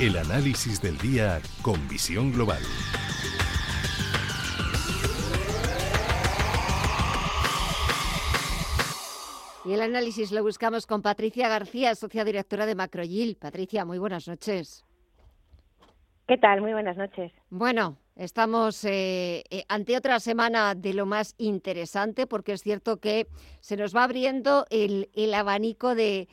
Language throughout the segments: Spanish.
El análisis del día con visión global. Y el análisis lo buscamos con Patricia García, socia directora de Macroyil. Patricia, muy buenas noches. ¿Qué tal? Muy buenas noches. Bueno, estamos eh, eh, ante otra semana de lo más interesante porque es cierto que se nos va abriendo el, abanico de,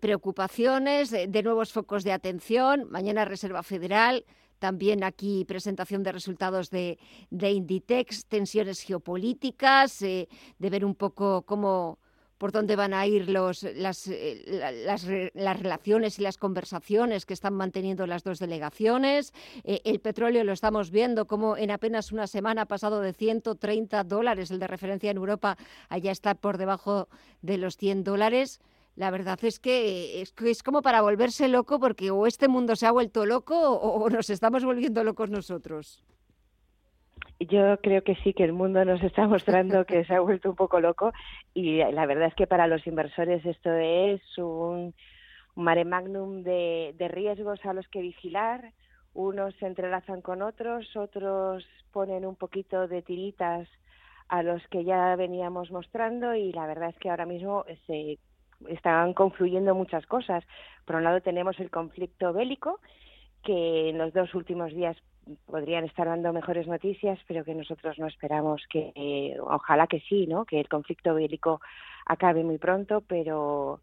preocupaciones, de, nuevos focos de atención. Mañana Reserva Federal, también aquí presentación de resultados de, Inditex, tensiones geopolíticas, eh, de ver un poco cómo por dónde van a ir los, las, eh, las, relaciones y las conversaciones que están manteniendo las dos delegaciones. Eh, el petróleo lo estamos viendo como en apenas una semana ha pasado de 130 dólares, el de referencia en Europa allá está por debajo de los 100 dólares. La verdad es que es, es como para volverse loco porque o este mundo se ha vuelto loco o nos estamos volviendo locos nosotros. Yo creo que sí, que el mundo nos está mostrando que se ha vuelto un poco loco y la verdad es que para los inversores esto es un, mare magnum de, riesgos a los que vigilar. Unos se entrelazan con otros, otros ponen un poquito de tiritas a los que ya veníamos mostrando y la verdad es que ahora mismo se están confluyendo muchas cosas. Por un lado tenemos el conflicto bélico que en los dos últimos días podrían estar dando mejores noticias, pero que nosotros no esperamos que, eh, ojalá que sí, ¿no? Que el conflicto bélico acabe muy pronto, pero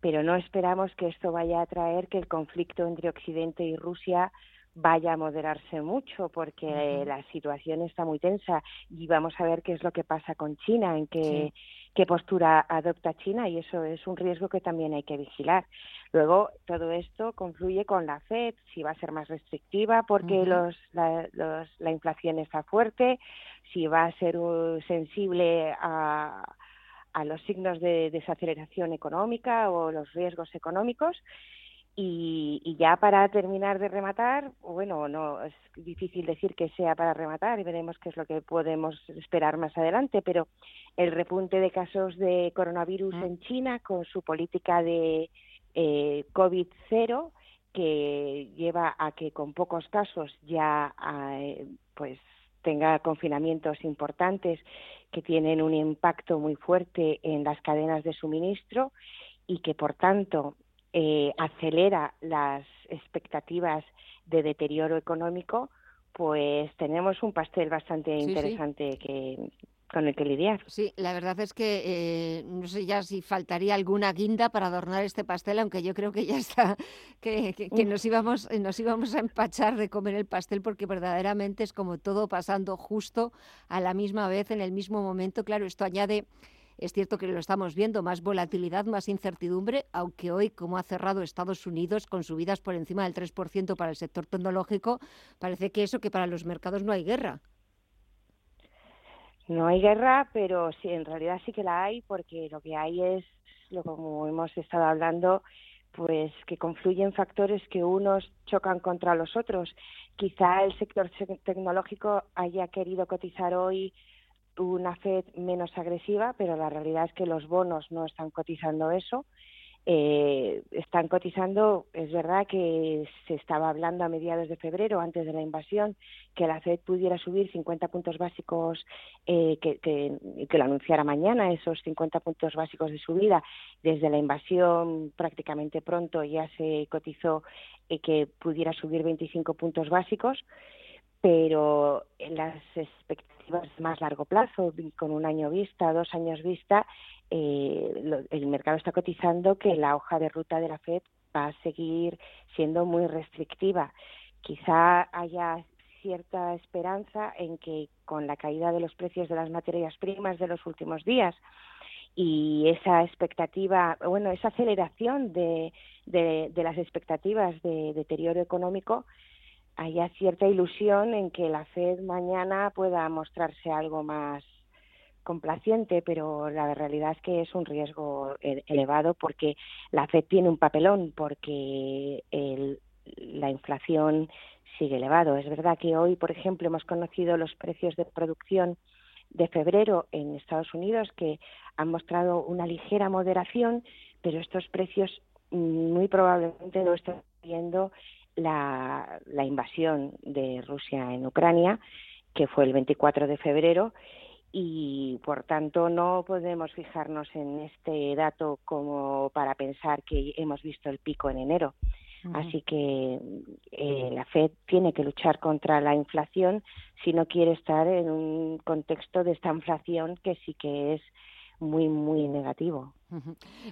pero no esperamos que esto vaya a traer que el conflicto entre Occidente y Rusia vaya a moderarse mucho porque la situación está muy tensa. Y vamos a ver qué es lo que pasa con China, en qué, qué postura adopta China y eso es un riesgo que también hay que vigilar. Luego, todo esto confluye con la FED, si va a ser más restrictiva porque los, la, la, inflación está fuerte, si va a ser uh, sensible a, a los signos de desaceleración económica o los riesgos económicos y, ya para terminar de rematar, bueno, no es difícil decir que sea para rematar y veremos qué es lo que podemos esperar más adelante, pero el repunte de casos de coronavirus en China con su política de eh, COVID cero que lleva a que con pocos casos ya eh, pues tenga confinamientos importantes que tienen un impacto muy fuerte en las cadenas de suministro y que por tanto eh, acelera las expectativas de deterioro económico, pues tenemos un pastel bastante interesante que con el que lidiar. Sí, la verdad es que eh, no sé ya si faltaría alguna guinda para adornar este pastel, aunque yo creo que ya está, que, que, nos íbamos nos íbamos a empachar de comer el pastel porque verdaderamente es como todo pasando justo a la misma vez, en el mismo momento. Claro, esto añade es cierto que lo estamos viendo, más volatilidad, más incertidumbre, aunque hoy, como ha cerrado Estados Unidos con subidas por encima del 3% para el sector tecnológico, parece que eso que para los mercados no hay guerra. No hay guerra, pero sí, en realidad sí que la hay, porque lo que hay es, lo como hemos estado hablando, pues que confluyen factores que unos chocan contra los otros. Quizá el sector tecnológico haya querido cotizar hoy una Fed menos agresiva, pero la realidad es que los bonos no están cotizando eso. Eh, están cotizando, es verdad que se estaba hablando a mediados de febrero, antes de la invasión, que la Fed pudiera subir 50 puntos básicos, eh, que, que, lo anunciara mañana, esos 50 puntos básicos de subida. Desde la invasión prácticamente pronto ya se cotizó eh, que pudiera subir 25 puntos básicos, pero en las expectativas más largo plazo, con un año vista, dos años vista, eh, el mercado está cotizando que la hoja de ruta de la Fed va a seguir siendo muy restrictiva. Quizá haya cierta esperanza en que con la caída de los precios de las materias primas de los últimos días y esa expectativa, bueno, esa aceleración de, de, de las expectativas de deterioro económico, haya cierta ilusión en que la Fed mañana pueda mostrarse algo más complaciente, pero la realidad es que es un riesgo e-, elevado porque la Fed tiene un papelón, porque la inflación sigue elevado. Es verdad que hoy, por ejemplo, hemos conocido los precios de producción de febrero en Estados Unidos que han mostrado una ligera moderación, pero estos precios mm, muy probablemente no están viendo la, la invasión de Rusia en Ucrania, que fue el 24 de febrero, y por tanto no podemos fijarnos en este dato como para pensar que hemos visto el pico en enero. Así que eh, la Fed tiene que luchar contra la inflación si no quiere estar en un contexto de esta inflación que sí que es muy, muy negativo.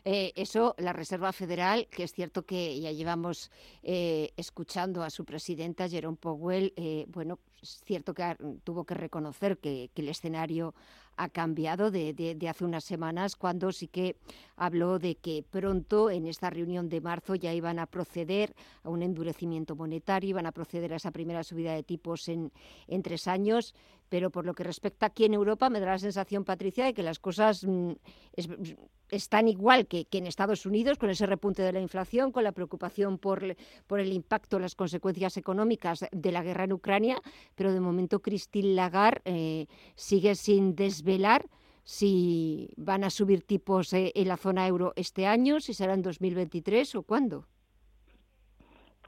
Eh, eso, la Reserva Federal, que es cierto que ya llevamos eh, escuchando a su presidenta, Jerome Powell, eh, bueno, es cierto que tuvo que reconocer que, el escenario ha cambiado de, hace unas semanas, cuando sí que habló de que pronto, en esta reunión de marzo, ya iban a proceder a un endurecimiento monetario, iban a proceder a esa primera subida de tipos en, en tres años. Pero por lo que respecta aquí en Europa me da la sensación, Patricia, de que las cosas mm, están igual que, en Estados Unidos, con ese repunte de la inflación, con la preocupación por, el impacto, las consecuencias económicas de la guerra en Ucrania, pero de momento Christine Lagarde eh, sigue sin desvelar si van a subir tipos eh, en la zona euro este año, si será en 2023 o cuándo.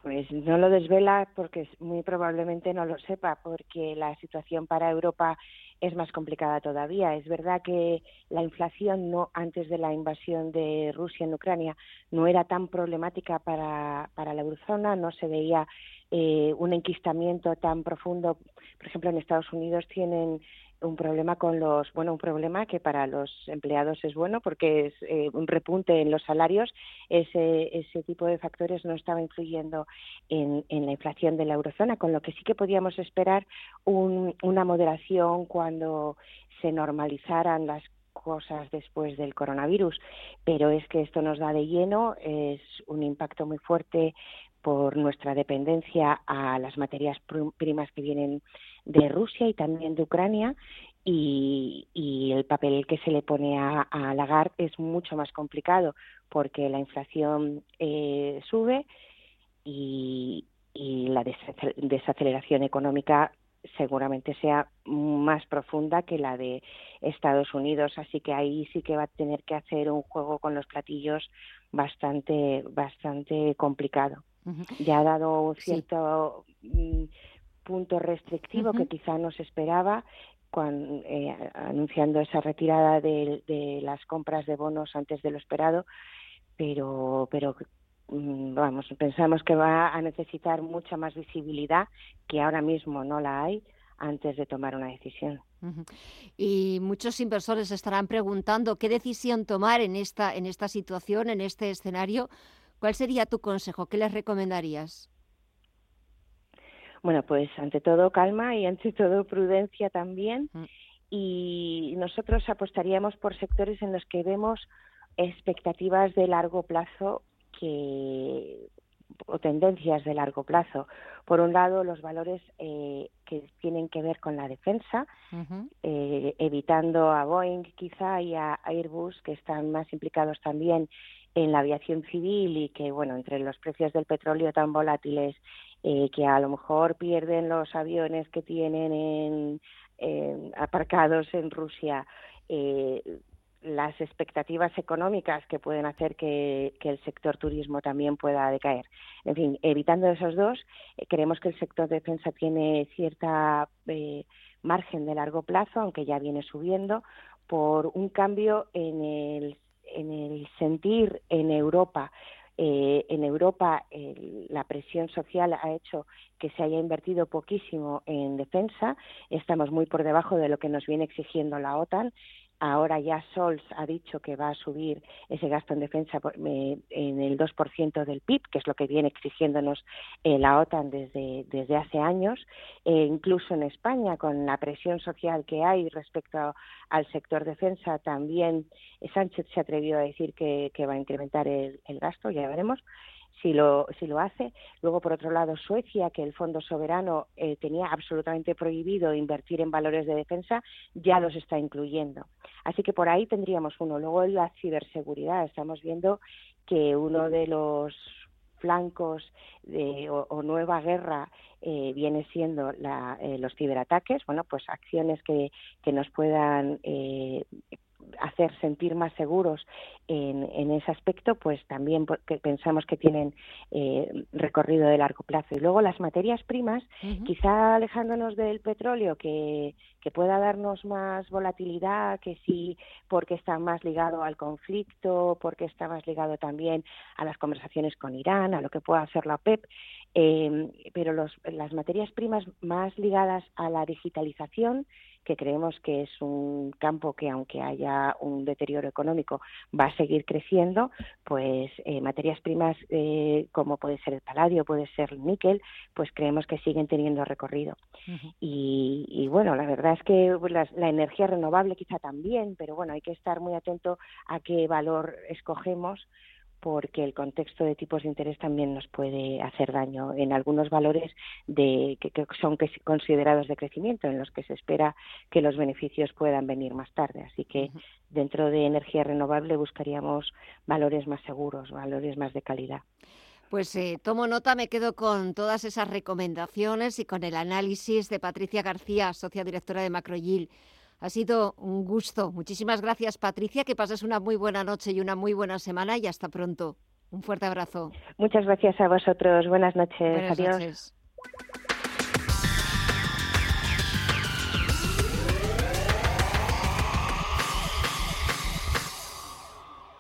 Pues no lo desvela porque muy probablemente no lo sepa, porque la situación para Europa es más complicada todavía. Es verdad que la inflación no antes de la invasión de Rusia en Ucrania no era tan problemática para, para la eurozona, no se veía eh, un enquistamiento tan profundo. Por ejemplo, en Estados Unidos tienen un problema con los, bueno, un problema que para los empleados es bueno porque es eh, un repunte en los salarios. Ese, ese tipo de factores no estaba influyendo en, en la inflación de la eurozona, con lo que sí que podíamos esperar un, una moderación cuando se normalizaran las cosas después del coronavirus, pero es que esto nos da de lleno, es un impacto muy fuerte por nuestra dependencia a las materias primas que vienen de Rusia y también de Ucrania y, el papel que se le pone a, a Lagarde es mucho más complicado porque la inflación eh, sube y, la desaceleración económica seguramente sea más profunda que la de Estados Unidos, así que ahí sí que va a tener que hacer un juego con los platillos bastante bastante complicado. Ya ha dado cierto mm, punto restrictivo que quizá no se esperaba cuando, eh, anunciando esa retirada de, de, las compras de bonos antes de lo esperado, pero, pero mm, vamos, pensamos que va a necesitar mucha más visibilidad que ahora mismo no la hay antes de tomar una decisión. Y muchos inversores estarán preguntando qué decisión tomar en esta, en esta situación, en este escenario. ¿Cuál sería tu consejo? ¿Qué les recomendarías? Bueno, pues ante todo calma y ante todo prudencia también. Mm. Y nosotros apostaríamos por sectores en los que vemos expectativas de largo plazo que o tendencias de largo plazo. Por un lado, los valores eh, que tienen que ver con la defensa, eh, evitando a Boeing quizá y a Airbus, que están más implicados también en la aviación civil y que, bueno, entre los precios del petróleo tan volátiles eh, que a lo mejor pierden los aviones que tienen en, aparcados en Rusia, eh, las expectativas económicas que pueden hacer que, el sector turismo también pueda decaer. En fin, evitando esos dos, eh, creemos que el sector defensa tiene cierta margen de largo plazo, aunque ya viene subiendo, por un cambio en el sentir en Europa eh, en Europa la presión social ha hecho que se haya invertido poquísimo en defensa. Estamos muy por debajo de lo que nos viene exigiendo la OTAN Ahora ya Sols ha dicho que va a subir ese gasto en defensa en el 2% del PIB, que es lo que viene exigiéndonos eh, la OTAN desde, desde hace años. E incluso en España, con la presión social que hay respecto al sector defensa, también Sánchez se atrevió a decir que, va a incrementar el gasto, ya veremos si lo, si lo hace. Luego, por otro lado, Suecia, que el Fondo Soberano eh, tenía absolutamente prohibido invertir en valores de defensa, ya los está incluyendo. Así que por ahí tendríamos uno. Luego, la ciberseguridad. Estamos viendo que uno de los flancos de, o, nueva guerra eh, viene siendo la, eh, los ciberataques, bueno, pues acciones que, que nos puedan hacer sentir más seguros en, ese aspecto, pues también porque pensamos que tienen eh, recorrido de largo plazo. Y luego las materias primas, quizá alejándonos del petróleo, que, que pueda darnos más volatilidad, que sí, porque está más ligado al conflicto, porque está más ligado también a las conversaciones con Irán, a lo que pueda hacer la OPEP, eh, pero los, las materias primas más ligadas a la digitalización, que creemos que es un campo que aunque haya un deterioro económico va a seguir creciendo, pues eh, materias primas eh, como puede ser el paladio, puede ser el níquel, pues creemos que siguen teniendo recorrido. y, bueno, la verdad es que la energía renovable quizá también, pero bueno, hay que estar muy atento a qué valor escogemos porque el contexto de tipos de interés también nos puede hacer daño en algunos valores de, que, son considerados de crecimiento, en los que se espera que los beneficios puedan venir más tarde. Así que dentro de energía renovable buscaríamos valores más seguros, valores más de calidad. Pues eh, tomo nota, me quedo con todas esas recomendaciones y con el análisis de Patricia García, socia directora de Macroyil. Ha sido un gusto. Muchísimas gracias, Patricia. Que pases una muy buena noche y una muy buena semana y hasta pronto. Un fuerte abrazo. Muchas gracias a vosotros. Buenas noches. Adiós.